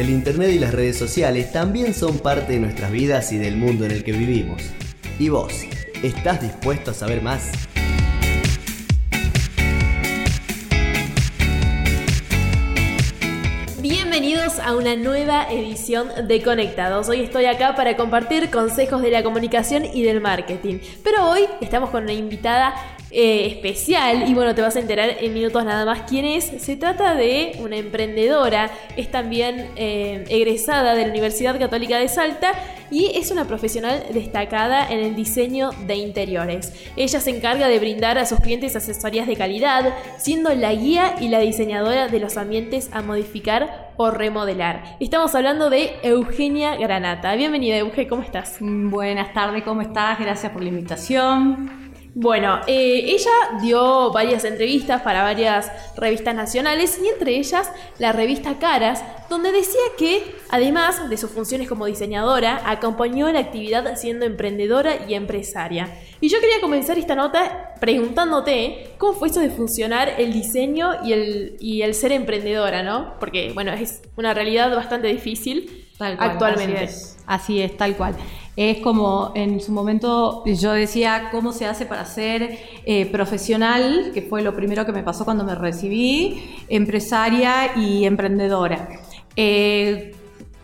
El Internet y las redes sociales también son parte de nuestras vidas y del mundo en el que vivimos. ¿Y vos? ¿Estás dispuesto a saber más? Bienvenidos a una nueva edición de Conectados. Hoy estoy acá para compartir consejos de la comunicación y del marketing. Pero hoy estamos con una invitada eh, especial y bueno, te vas a enterar en minutos nada más quién es. Se trata de una emprendedora, es también eh, egresada de la Universidad Católica de Salta y es una profesional destacada en el diseño de interiores. Ella se encarga de brindar a sus clientes asesorías de calidad, siendo la guía y la diseñadora de los ambientes a modificar o remodelar. Estamos hablando de Eugenia Granata. Bienvenida, Eugenia, ¿cómo estás? Buenas tardes, ¿cómo estás? Gracias por la invitación. Bueno, eh, ella dio varias entrevistas para varias revistas nacionales y entre ellas la revista Caras, donde decía que, además de sus funciones como diseñadora, acompañó la actividad siendo emprendedora y empresaria. Y yo quería comenzar esta nota preguntándote cómo fue eso de funcionar el diseño y el, y el ser emprendedora, ¿no? Porque, bueno, es una realidad bastante difícil actualmente. así es, tal cual es como en su momento yo decía cómo se hace para ser eh, profesional, que fue lo primero que me pasó cuando me recibí, empresaria y emprendedora. Eh,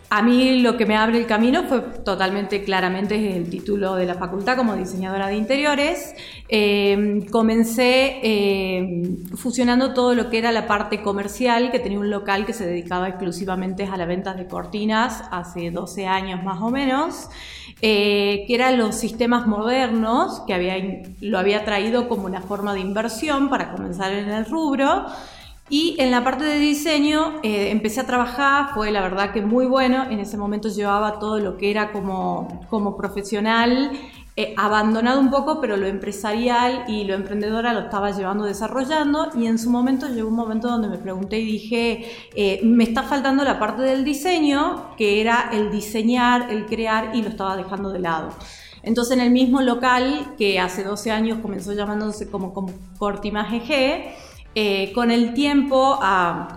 a mí lo que me abre el camino fue totalmente claramente el título de la facultad como diseñadora de interiores. Eh, comencé eh, fusionando todo lo que era la parte comercial, que tenía un local que se dedicaba exclusivamente a la venta de cortinas hace 12 años más o menos, eh, que eran los sistemas modernos, que lo había traído como una forma de inversión para comenzar en el rubro. Y en la parte de diseño eh, empecé a trabajar, fue la verdad que muy bueno, en ese momento llevaba todo lo que era como, como profesional, eh, abandonado un poco, pero lo empresarial y lo emprendedora lo estaba llevando, desarrollando, y en su momento llegó un momento donde me pregunté y dije, eh, me está faltando la parte del diseño, que era el diseñar, el crear, y lo estaba dejando de lado. Entonces en el mismo local, que hace 12 años comenzó llamándose como, como Cortimaje G, eh, con el tiempo,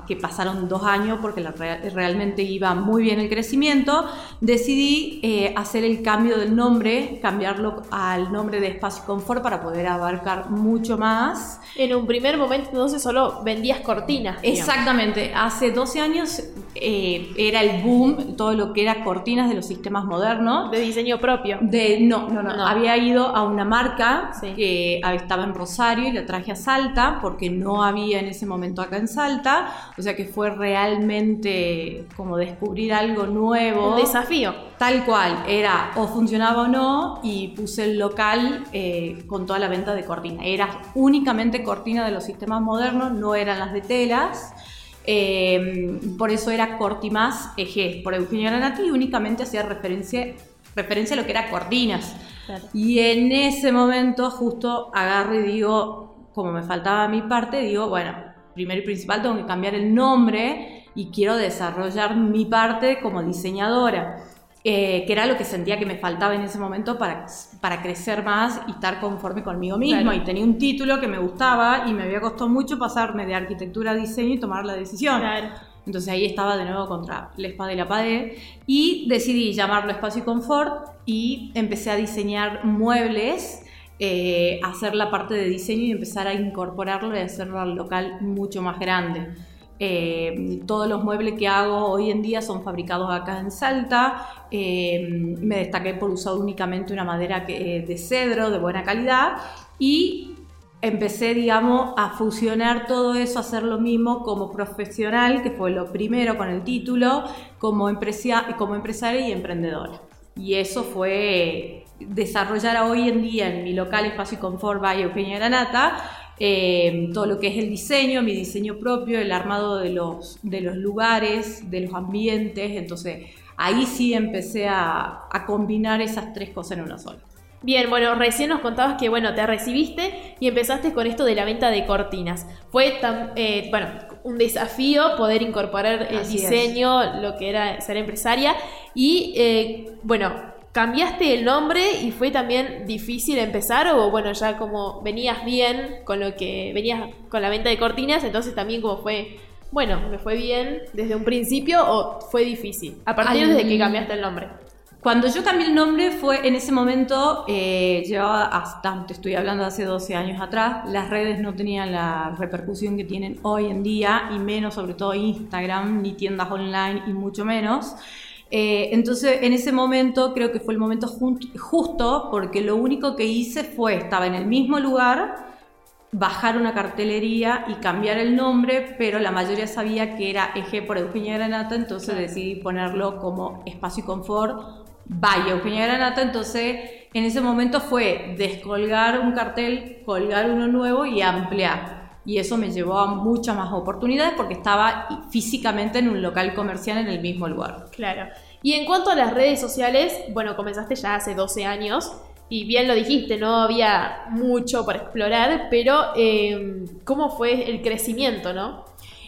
que pasaron dos años porque realmente iba muy bien el crecimiento, decidí eh, hacer el cambio del nombre, cambiarlo al nombre de Espacio Confort para poder abarcar mucho más. En un primer momento entonces solo vendías cortinas. Exactamente, hace 12 años eh, era el boom, todo lo que era cortinas de los sistemas modernos. De diseño propio. De, no, no, no, había ido a una marca que estaba en Rosario y la traje a Salta porque no había en ese momento acá en Salta, o sea que fue realmente como descubrir algo nuevo. Un desafío. Tal cual, era o funcionaba o no y puse el local eh, con toda la venta de cortina. Era únicamente cortina de los sistemas modernos, no eran las de telas. Eh, por eso era Cortimás EG, por Eugenio Granati y únicamente hacía referencia, referencia a lo que era cortinas. Y en ese momento justo agarro y digo, como me faltaba mi parte, digo, bueno, primero y principal tengo que cambiar el nombre y quiero desarrollar mi parte como diseñadora. Eh, que era lo que sentía que me faltaba en ese momento para, para crecer más y estar conforme conmigo mismo. Y tenía un título que me gustaba y me había costado mucho pasarme de arquitectura a diseño y tomar la decisión. Entonces ahí estaba de nuevo contra la espada y la pared y decidí llamarlo Espacio y Confort y empecé a diseñar muebles eh, hacer la parte de diseño y empezar a incorporarlo y hacerlo al local mucho más grande. Eh, todos los muebles que hago hoy en día son fabricados acá en Salta. Eh, me destaqué por usar únicamente una madera que, de cedro de buena calidad y empecé, digamos, a fusionar todo eso, a hacer lo mismo como profesional, que fue lo primero con el título, como, como empresaria y emprendedora. Y eso fue desarrollar hoy en día en mi local Espacio y Confort by Eugenia Granata eh, todo lo que es el diseño, mi diseño propio, el armado de los, de los lugares, de los ambientes. Entonces ahí sí empecé a, combinar esas tres cosas en una sola. Bien, bueno, recién nos contabas que, bueno, te recibiste y empezaste con esto de la venta de cortinas. Fue, tan, eh, bueno, un desafío poder incorporar el diseño, lo que era ser empresaria. Y, eh, bueno, ¿Cambiaste el nombre y fue también difícil empezar o bueno, ya como venías bien con lo que venías con la venta de cortinas, entonces también como fue bueno, me fue bien desde un principio o fue difícil? A partir Al- de que cambiaste el nombre. Cuando yo cambié el nombre fue en ese momento, eh, llevaba hasta, te estoy hablando de hace 12 años atrás, las redes no tenían la repercusión que tienen hoy en día y menos sobre todo Instagram, ni tiendas online y mucho menos. Eh, entonces en ese momento creo que fue el momento justo porque lo único que hice fue, estaba en el mismo lugar, bajar una cartelería y cambiar el nombre, pero la mayoría sabía que era Eje por Eugenia Granata, entonces decidí ponerlo como Espacio y Confort. By Eugenia Granata, entonces en ese momento fue descolgar un cartel, colgar uno nuevo y ampliar. Y eso me llevó a muchas más oportunidades porque estaba físicamente en un local comercial en el mismo lugar. Claro. Y en cuanto a las redes sociales, bueno, comenzaste ya hace 12 años y bien lo dijiste, no había mucho por explorar, pero eh, ¿cómo fue el crecimiento, no?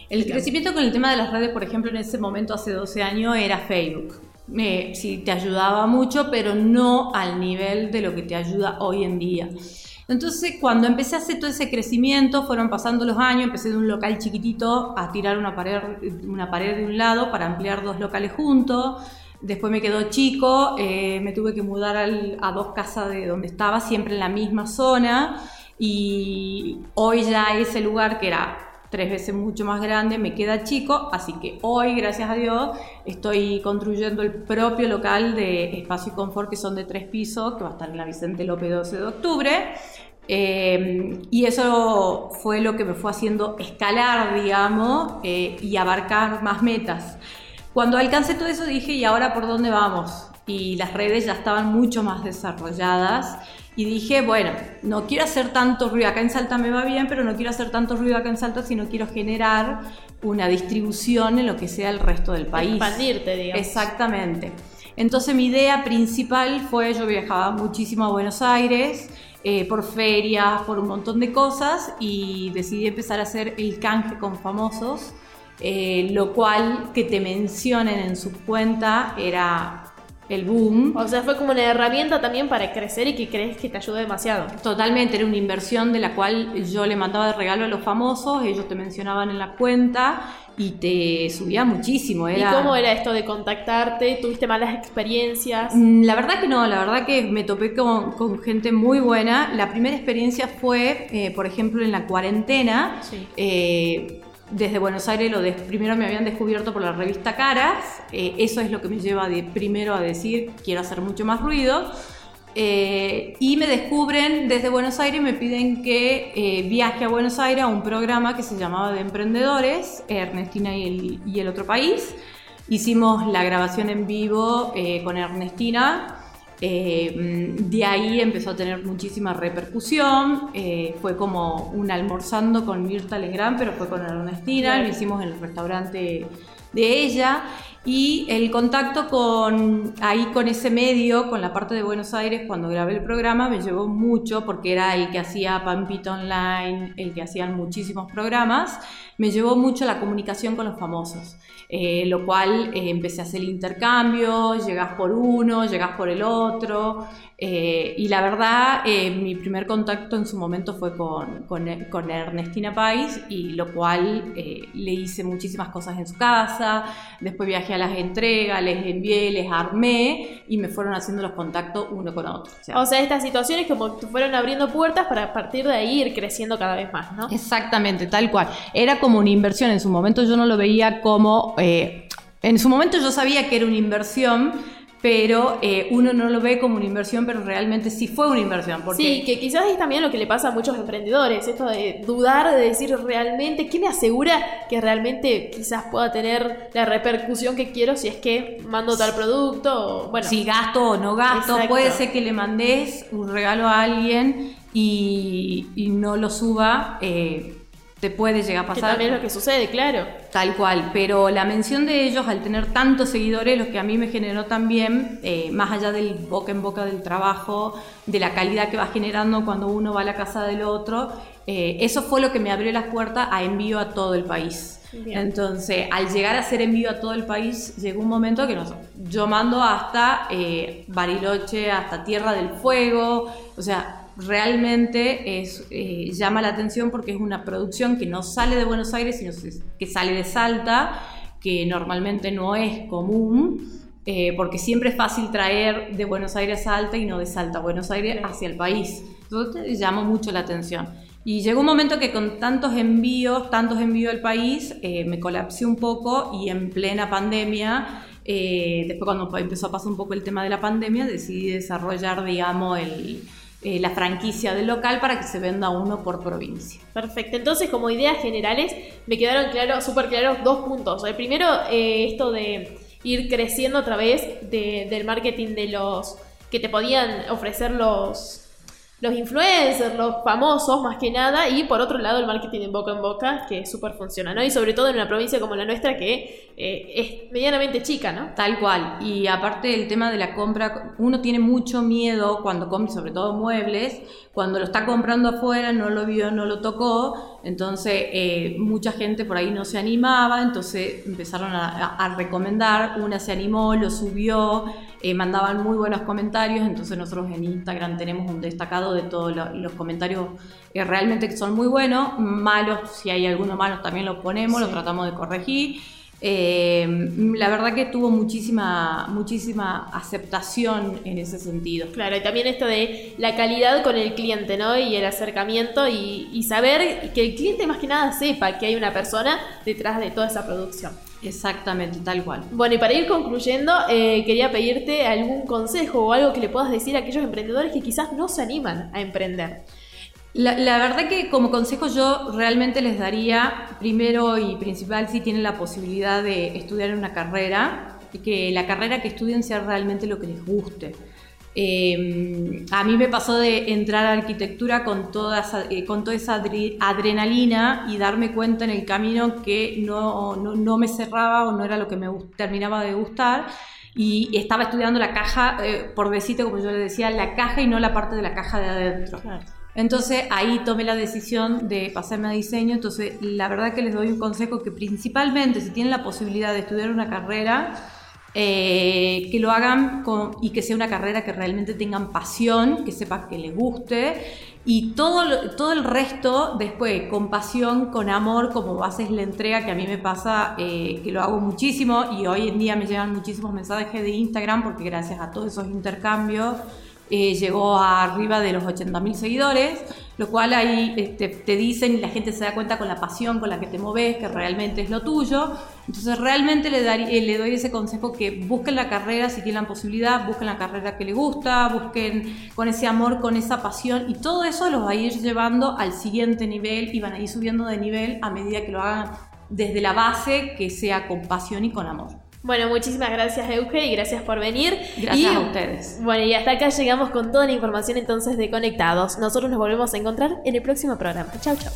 El crecimiento con el tema de las redes, por ejemplo, en ese momento, hace 12 años, era Facebook. Sí, te ayudaba mucho, pero no al nivel de lo que te ayuda hoy en día. Entonces, cuando empecé a hacer todo ese crecimiento, fueron pasando los años, empecé de un local chiquitito a tirar una pared, una pared de un lado para ampliar dos locales juntos. Después me quedó chico, eh, me tuve que mudar a dos casas de donde estaba, siempre en la misma zona. Y hoy ya ese lugar que era tres veces mucho más grande, me queda chico, así que hoy, gracias a Dios, estoy construyendo el propio local de espacio y confort que son de tres pisos, que va a estar en la Vicente López 12 de octubre. Eh, y eso fue lo que me fue haciendo escalar, digamos, eh, y abarcar más metas. Cuando alcancé todo eso dije, ¿y ahora por dónde vamos? Y las redes ya estaban mucho más desarrolladas. Y dije, bueno, no quiero hacer tanto ruido, acá en Salta me va bien, pero no quiero hacer tanto ruido acá en Salta, sino quiero generar una distribución en lo que sea el resto del país. Expandirte, digamos. Exactamente. Entonces mi idea principal fue, yo viajaba muchísimo a Buenos Aires, eh, por ferias, por un montón de cosas, y decidí empezar a hacer el canje con famosos, eh, lo cual que te mencionen en su cuenta era el boom. O sea, fue como una herramienta también para crecer y que crees que te ayudó demasiado. Totalmente, era una inversión de la cual yo le mandaba de regalo a los famosos, ellos te mencionaban en la cuenta y te subía muchísimo. Era... ¿Y cómo era esto de contactarte? ¿Tuviste malas experiencias? Mm, La verdad que no, la verdad que me topé con, con gente muy buena. La primera experiencia fue, eh, por ejemplo, en la cuarentena. Sí. Eh, desde Buenos Aires primero me habían descubierto por la revista Caras. Eh, eso es lo que me lleva primero a decir quiero hacer mucho más ruido. Eh, y me descubren desde Buenos Aires, me piden que eh, viaje a Buenos Aires a un programa que se llamaba de emprendedores, Ernestina y el, otro país. Hicimos la grabación en vivo con Ernestina. Eh, mm, de ahí empezó a tener muchísima repercusión. eh, fue como un almorzando con Mirta Legrand, pero fue con Ernestina. Lo hicimos en el restaurante de ella. Y el contacto con ahí con ese medio, con la parte de Buenos Aires, cuando grabé el programa, me llevó mucho porque era el que hacía Pampito Online, el que hacían muchísimos programas. Me llevó mucho la comunicación con los famosos, eh, lo cual eh, empecé a hacer intercambio, llegás por uno, llegás por el otro. eh, y la verdad, eh, mi primer contacto en su momento fue con, con, con Ernestina Pais, y lo cual eh, le hice muchísimas cosas en su casa. Después viajé a las entregas, les envié, les armé y me fueron haciendo los contactos uno con otro. O sea, O sea, estas situaciones como que fueron abriendo puertas para a partir de ahí ir creciendo cada vez más, ¿no? Exactamente, tal cual. Era como una inversión. En su momento yo no lo veía como... eh, en su momento yo sabía que era una inversión, pero eh, uno no lo ve como una inversión, pero realmente sí fue una inversión. Porque Sí, que quizás es también lo que le pasa a muchos emprendedores, esto de dudar, de decir realmente, ¿qué me asegura que realmente quizás pueda tener la repercusión que quiero si es que mando tal producto? O, bueno, si gasto o no gasto, Exacto. puede ser que le mandes un regalo a alguien y, y no lo suba, eh, te puede llegar a que pasar. también es lo que sucede, claro. Tal cual, pero la mención de ellos al tener tantos seguidores, lo que a mí me generó también, eh, más allá del boca en boca del trabajo, de la calidad que va generando cuando uno va a la casa del otro, eh, eso fue lo que me abrió las puertas a envío a todo el país. Bien. Entonces, al llegar a hacer envío a todo el país, llegó un momento que no yo mando hasta eh, Bariloche, hasta Tierra del Fuego, o sea, realmente es, eh, llama la atención porque es una producción que no sale de Buenos Aires, sino que sale de Salta, que normalmente no es común, eh, porque siempre es fácil traer de Buenos Aires a Salta y no de Salta a Buenos Aires hacia el país. Entonces llamó mucho la atención. Y llegó un momento que con tantos envíos, tantos envíos al país, eh, me colapsé un poco y en plena pandemia eh, después cuando empezó a pasar un poco el tema de la pandemia, decidí desarrollar, digamos, el, eh, la franquicia del local para que se venda uno por provincia. Perfecto, entonces como ideas generales me quedaron claros, súper claros dos puntos. El primero, eh, esto de ir creciendo a través del marketing de los que te podían ofrecer los los influencers, los famosos más que nada, y por otro lado el marketing en boca en boca, que súper funciona, ¿no? Y sobre todo en una provincia como la nuestra que eh, es medianamente chica, ¿no? Tal cual. Y aparte el tema de la compra, uno tiene mucho miedo cuando compra, sobre todo muebles, cuando lo está comprando afuera, no lo vio, no lo tocó, entonces eh, mucha gente por ahí no se animaba, entonces empezaron a recomendar, una se animó, lo subió, eh, mandaban muy buenos comentarios, entonces nosotros en Instagram tenemos un destacado de todos los comentarios que realmente son muy buenos, malos, si hay alguno malo también lo ponemos, lo tratamos de corregir. Eh, la verdad que tuvo muchísima, muchísima aceptación en ese sentido. Claro, y también esto de la calidad con el cliente, ¿no? Y el acercamiento y, y saber que el cliente más que nada sepa que hay una persona detrás de toda esa producción. Exactamente, tal cual. Bueno, y para ir concluyendo, eh, quería pedirte algún consejo o algo que le puedas decir a aquellos emprendedores que quizás no se animan a emprender. La, verdad que como consejo yo realmente les daría, primero y principal, si tienen la posibilidad de estudiar una carrera, que la carrera que estudien sea realmente lo que les guste. Eh, a mí me pasó de entrar a arquitectura con toda esa, eh, con toda esa adrenalina y darme cuenta en el camino que no, no, me cerraba o no era lo que me terminaba de gustar. Y estaba estudiando la caja, eh, por decirte, como yo le decía, la caja y no la parte de la caja de adentro. Entonces ahí tomé la decisión de pasarme a diseño. Entonces la verdad que les doy un consejo que principalmente si tienen la posibilidad de estudiar una carrera, eh, que lo hagan y que sea una carrera que realmente tengan pasión, que sepan que les guste y todo, todo el resto después con pasión, con amor, como base es la entrega que a mí me pasa, eh, que lo hago muchísimo y hoy en día me llegan muchísimos mensajes de Instagram porque gracias a todos esos intercambios eh, llegó a arriba de los 80.000 seguidores, lo cual ahí este, te dicen y la gente se da cuenta con la pasión con la que te moves, que realmente es lo tuyo. Entonces realmente le, eh, le doy ese consejo que busquen la carrera si tienen la posibilidad, busquen la carrera que les gusta, busquen con ese amor, con esa pasión y todo eso los va a ir llevando al siguiente nivel y van a ir subiendo de nivel a medida que lo hagan desde la base, que sea con pasión y con amor. Bueno, muchísimas gracias Euge y gracias por venir. Gracias a ustedes. Bueno, y hasta acá llegamos con toda la información entonces de Conectados. Nosotros nos volvemos a encontrar en el próximo programa. Chau, chau.